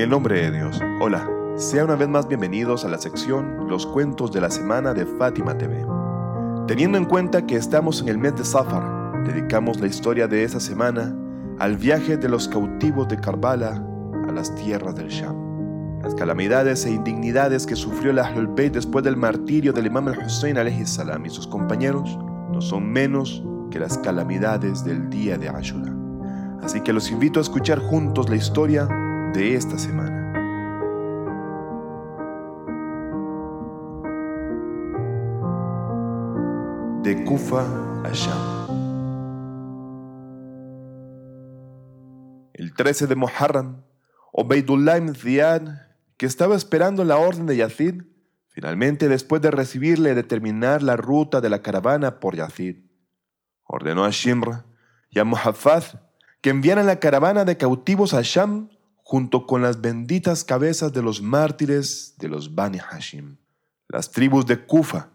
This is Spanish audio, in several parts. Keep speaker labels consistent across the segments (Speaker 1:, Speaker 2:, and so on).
Speaker 1: En el nombre de Dios. Hola, sean una vez más bienvenidos a la sección Los cuentos de la semana de Fátima TV. Teniendo en cuenta que estamos en el mes de Safar, dedicamos la historia de esa semana al viaje de los cautivos de Karbala a las tierras del Sham. Las calamidades e indignidades que sufrió el Ahlul después del martirio del Imam al-Hussein salam y sus compañeros no son menos que las calamidades del día de Ashura. Así que los invito a escuchar juntos la historia de esta semana. De Kufa a Sham. El 13 de Muharram, Obeidullah ibn Ziyad, que estaba esperando la orden de Yazid, finalmente después de recibirle determinar la ruta de la caravana por Yazid, ordenó a Shimr y a Muhaffaz que enviaran la caravana de cautivos a Sham junto con las benditas cabezas de los mártires de los Bani Hashim. Las tribus de Kufa,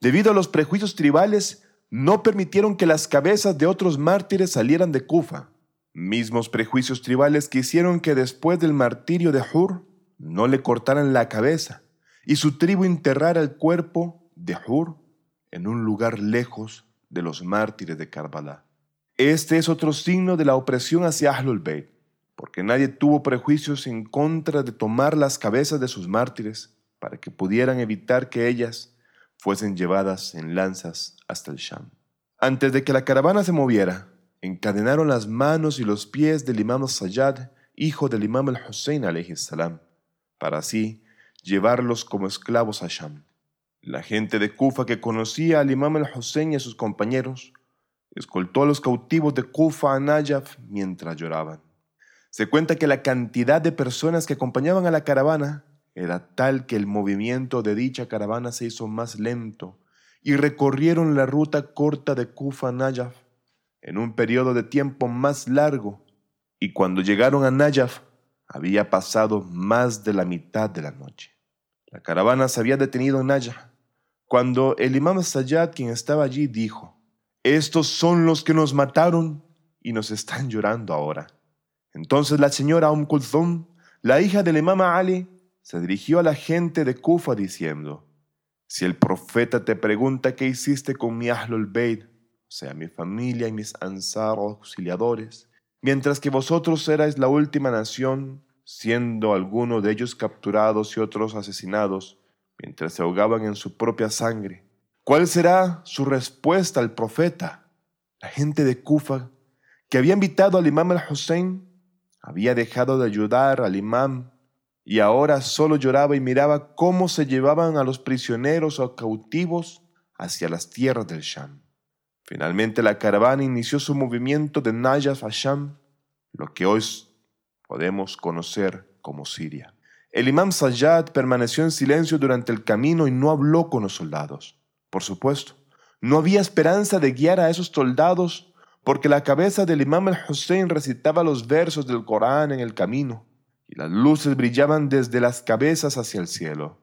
Speaker 1: debido a los prejuicios tribales, no permitieron que las cabezas de otros mártires salieran de Kufa, mismos prejuicios tribales que hicieron que después del martirio de Hur no le cortaran la cabeza y su tribu enterrara el cuerpo de Hur en un lugar lejos de los mártires de Karbala. Este es otro signo de la opresión hacia Ahlul Bayt porque nadie tuvo prejuicios en contra de tomar las cabezas de sus mártires para que pudieran evitar que ellas fuesen llevadas en lanzas hasta el Sham. Antes de que la caravana se moviera, encadenaron las manos y los pies del imam Sayyad, hijo del imam al-Hussein salam, para así llevarlos como esclavos a Sham. La gente de Kufa que conocía al imam al-Hussein y a sus compañeros, escoltó a los cautivos de Kufa a Najaf mientras lloraban. Se cuenta que la cantidad de personas que acompañaban a la caravana era tal que el movimiento de dicha caravana se hizo más lento y recorrieron la ruta corta de Kufa a Najaf en un periodo de tiempo más largo y cuando llegaron a Najaf había pasado más de la mitad de la noche. La caravana se había detenido en Najaf cuando el imam Sayyad, quien estaba allí, dijo, Estos son los que nos mataron y nos están llorando ahora. Entonces la señora Umm Kulthum, la hija del imam Ali, se dirigió a la gente de Kufa diciendo, si el profeta te pregunta qué hiciste con mi Ahlul Bayt, o sea, mi familia y mis ansar auxiliadores, mientras que vosotros erais la última nación, siendo algunos de ellos capturados y otros asesinados, mientras se ahogaban en su propia sangre, ¿cuál será su respuesta al profeta? La gente de Kufa, que había invitado al imam al-Hussein, había dejado de ayudar al imán y ahora solo lloraba y miraba cómo se llevaban a los prisioneros o cautivos hacia las tierras del Sham. Finalmente la caravana inició su movimiento de Najaf a Sham, lo que hoy podemos conocer como Siria. El imán Sayyad permaneció en silencio durante el camino y no habló con los soldados. Por supuesto, no había esperanza de guiar a esos soldados porque la cabeza del imam al-Hussein recitaba los versos del Corán en el camino, y las luces brillaban desde las cabezas hacia el cielo.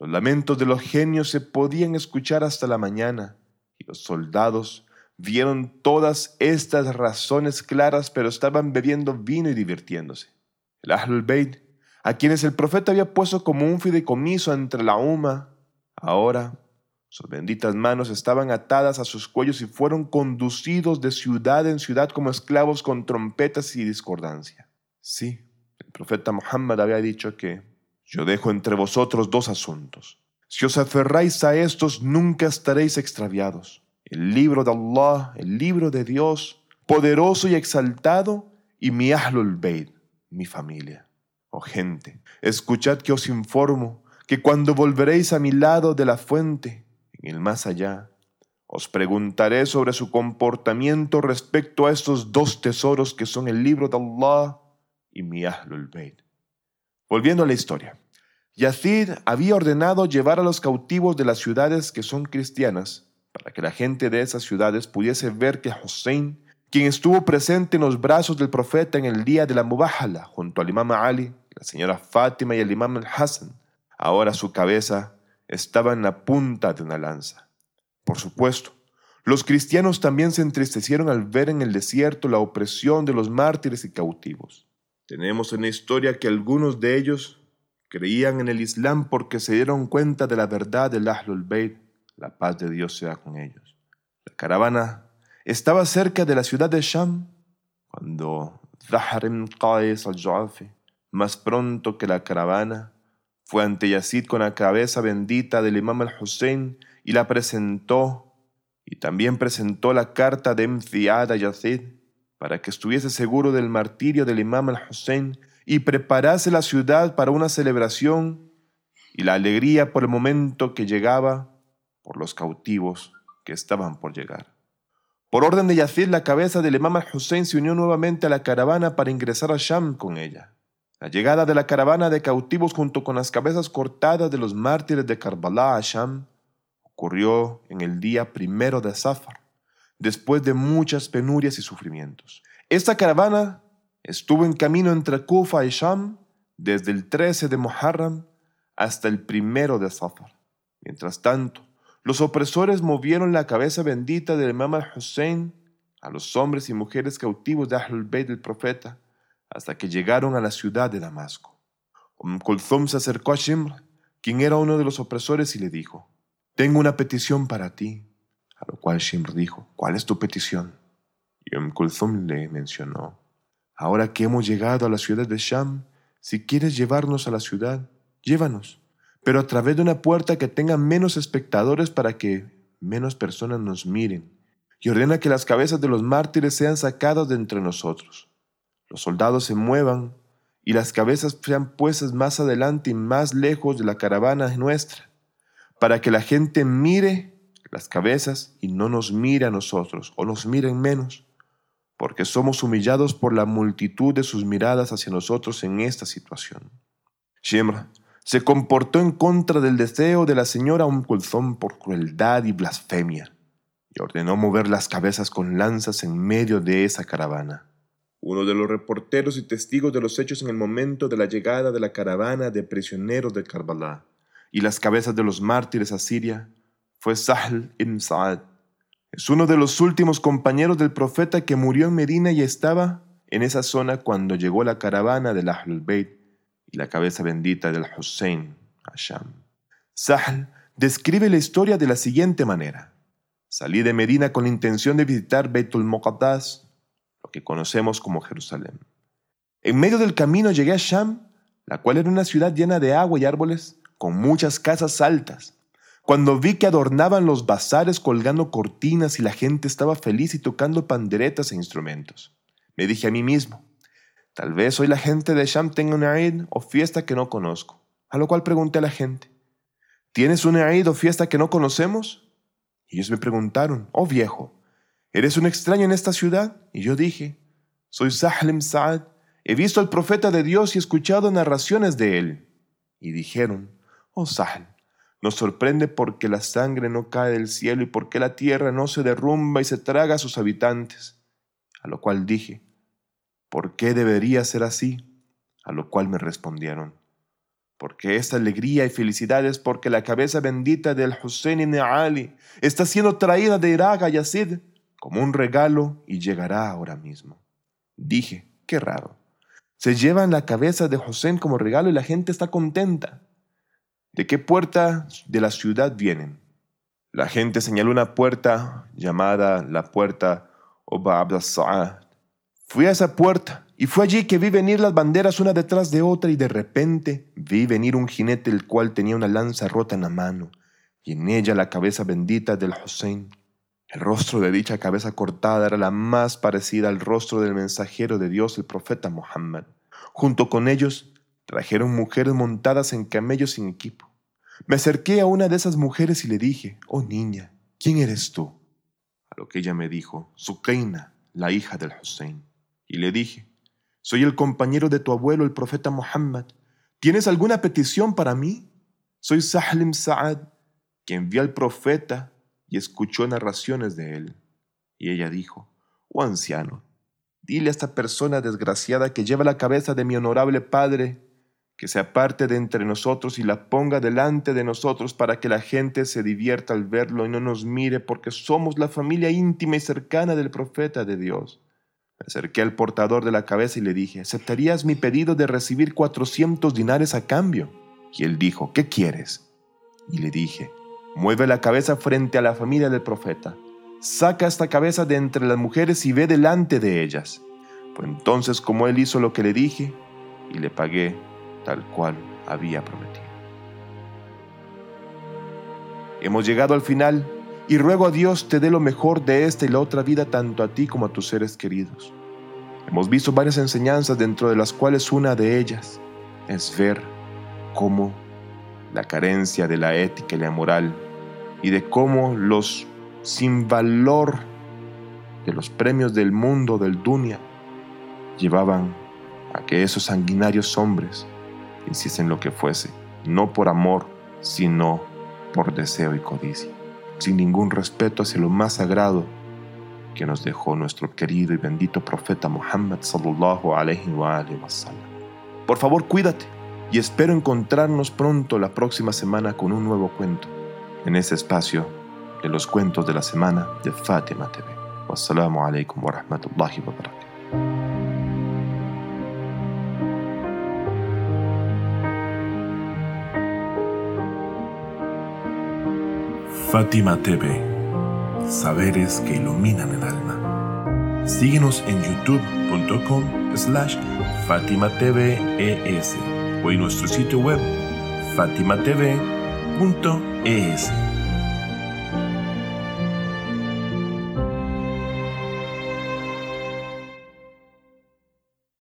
Speaker 1: Los lamentos de los genios se podían escuchar hasta la mañana, y los soldados vieron todas estas razones claras, pero estaban bebiendo vino y divirtiéndose. El Ahlul Bayt, a quienes el profeta había puesto como un fideicomiso entre la UMA, ahora sus benditas manos estaban atadas a sus cuellos y fueron conducidos de ciudad en ciudad como esclavos con trompetas y discordancia. Sí, el profeta Muhammad había dicho que yo dejo entre vosotros dos asuntos. Si os aferráis a estos, nunca estaréis extraviados. El libro de Allah, el libro de Dios, poderoso y exaltado, y mi Ahlul Bayt, mi familia. Oh gente, escuchad que os informo que cuando volveréis a mi lado de la fuente, en el más allá, os preguntaré sobre su comportamiento respecto a estos dos tesoros que son el libro de Allah y mi Ahlul Bayt. Volviendo a la historia, Yazid había ordenado llevar a los cautivos de las ciudades que son cristianas para que la gente de esas ciudades pudiese ver que Hussein, quien estuvo presente en los brazos del profeta en el día de la Mubahala junto al imam Ali, la señora Fátima y el imam al-Hassan, ahora su cabeza estaba en la punta de una lanza. Por supuesto, los cristianos también se entristecieron al ver en el desierto la opresión de los mártires y cautivos. Tenemos en la historia que algunos de ellos creían en el Islam porque se dieron cuenta de la verdad del Ahlul Bayt, la paz de Dios sea con ellos. La caravana estaba cerca de la ciudad de Sham cuando Zahr ibn Qais al-Ju'afi, más pronto que la caravana, fue ante Yazid con la cabeza bendita del imam al-Hussein y la presentó, y también presentó la carta de Emziad a Yazid para que estuviese seguro del martirio del imam al-Hussein y preparase la ciudad para una celebración y la alegría por el momento que llegaba por los cautivos que estaban por llegar. Por orden de Yazid, la cabeza del imam al-Hussein se unió nuevamente a la caravana para ingresar a Sham con ella. La llegada de la caravana de cautivos junto con las cabezas cortadas de los mártires de Karbala a Sham ocurrió en el día primero de Safar, después de muchas penurias y sufrimientos. Esta caravana estuvo en camino entre Kufa y Sham desde el 13 de Muharram hasta el primero de Safar. Mientras tanto, los opresores movieron la cabeza bendita del imam al-Hussein a los hombres y mujeres cautivos de Ahlul Bayt del profeta hasta que llegaron a la ciudad de Damasco. Um se acercó a Shimr, quien era uno de los opresores, y le dijo, Tengo una petición para ti. A lo cual Shimr dijo, ¿cuál es tu petición? Y Um le mencionó, Ahora que hemos llegado a la ciudad de Sham, si quieres llevarnos a la ciudad, llévanos pero a través de una puerta que tenga menos espectadores para que menos personas nos miren, y ordena que las cabezas de los mártires sean sacadas de entre nosotros. Los soldados se muevan y las cabezas sean puestas más adelante y más lejos de la caravana nuestra, para que la gente mire las cabezas y no nos mire a nosotros, o nos miren menos, porque somos humillados por la multitud de sus miradas hacia nosotros en esta situación. Shemra, se comportó en contra del deseo de la señora Umm por crueldad y blasfemia, y ordenó mover las cabezas con lanzas en medio de esa caravana. Uno de los reporteros y testigos de los hechos en el momento de la llegada de la caravana de prisioneros de Karbala y las cabezas de los mártires a Siria fue Sahl ibn Sa'ad. Es uno de los últimos compañeros del profeta que murió en Medina y estaba en esa zona cuando llegó la caravana del Ahlul Bayt la cabeza bendita del Hussein Hasham. Sahl describe la historia de la siguiente manera. Salí de Medina con la intención de visitar Beitul Muqaddas, que conocemos como Jerusalén. En medio del camino llegué a Sham, la cual era una ciudad llena de agua y árboles, con muchas casas altas. Cuando vi que adornaban los bazares colgando cortinas y la gente estaba feliz y tocando panderetas e instrumentos, me dije a mí mismo, Tal vez hoy la gente de Sham tenga una Eid o fiesta que no conozco. A lo cual pregunté a la gente, ¿tienes una Eid o fiesta que no conocemos? Y ellos me preguntaron, oh viejo, ¿eres un extraño en esta ciudad? Y yo dije, soy Sahlim Saad, he visto al profeta de Dios y escuchado narraciones de él. Y dijeron, oh Sahl, nos sorprende porque la sangre no cae del cielo y porque la tierra no se derrumba y se traga a sus habitantes. A lo cual dije, ¿por qué debería ser así? A lo cual me respondieron, porque esta alegría y felicidad es porque la cabeza bendita del Hussein ibn Ali está siendo traída de Irak a Yazid como un regalo y llegará ahora mismo. Dije, qué raro. Se llevan la cabeza de Hussein como regalo y la gente está contenta. ¿De qué puerta de la ciudad vienen? La gente señaló una puerta llamada la puerta Oba Abdasa'ad Fui a esa puerta y fue allí que vi venir las banderas una detrás de otra y de repente vi venir un jinete el cual tenía una lanza rota en la mano y en ella la cabeza bendita del Hussein. El rostro de dicha cabeza cortada era la más parecida al rostro del mensajero de Dios, el profeta Muhammad. Junto con ellos trajeron mujeres montadas en camellos sin equipo. Me acerqué a una de esas mujeres y le dije, oh niña, ¿quién eres tú? A lo que ella me dijo, Sukaina, la hija del Hussein. Y le dije, soy el compañero de tu abuelo, el profeta Muhammad. ¿Tienes alguna petición para mí? Soy Sahlim Sa'ad, quien vio al profeta y escuchó narraciones de él. Y ella dijo, oh anciano, dile a esta persona desgraciada que lleva la cabeza de mi honorable padre, que se aparte de entre nosotros y la ponga delante de nosotros para que la gente se divierta al verlo y no nos mire porque somos la familia íntima y cercana del profeta de Dios Me acerqué al portador de la cabeza y le dije, ¿aceptarías mi pedido de recibir 400 dinares a cambio? Y él dijo, ¿qué quieres? Y le dije, mueve la cabeza frente a la familia del profeta. Saca esta cabeza de entre las mujeres y ve delante de ellas. Fue entonces como él hizo lo que le dije y le pagué tal cual había prometido. Hemos llegado al final y ruego a Dios te dé lo mejor de esta y la otra vida tanto a ti como a tus seres queridos. Hemos visto varias enseñanzas dentro de las cuales una de ellas es ver cómo la carencia de la ética y la moral y de cómo los sin valor de los premios del mundo del Dunia llevaban a que esos sanguinarios hombres hiciesen lo que fuese, no por amor, sino por deseo y codicia, sin ningún respeto hacia lo más sagrado que nos dejó nuestro querido y bendito profeta Muhammad sallallahu alaihi wa. Por favor, cuídate y espero encontrarnos pronto la próxima semana con un nuevo cuento en ese espacio de los cuentos de la semana de Fátima TV. Wassalamu alaikum wa rahmatullahi wa barakatuh.
Speaker 2: Fátima TV, saberes que iluminan el alma. Síguenos en youtube.com slash Fátima o en nuestro sitio web Is.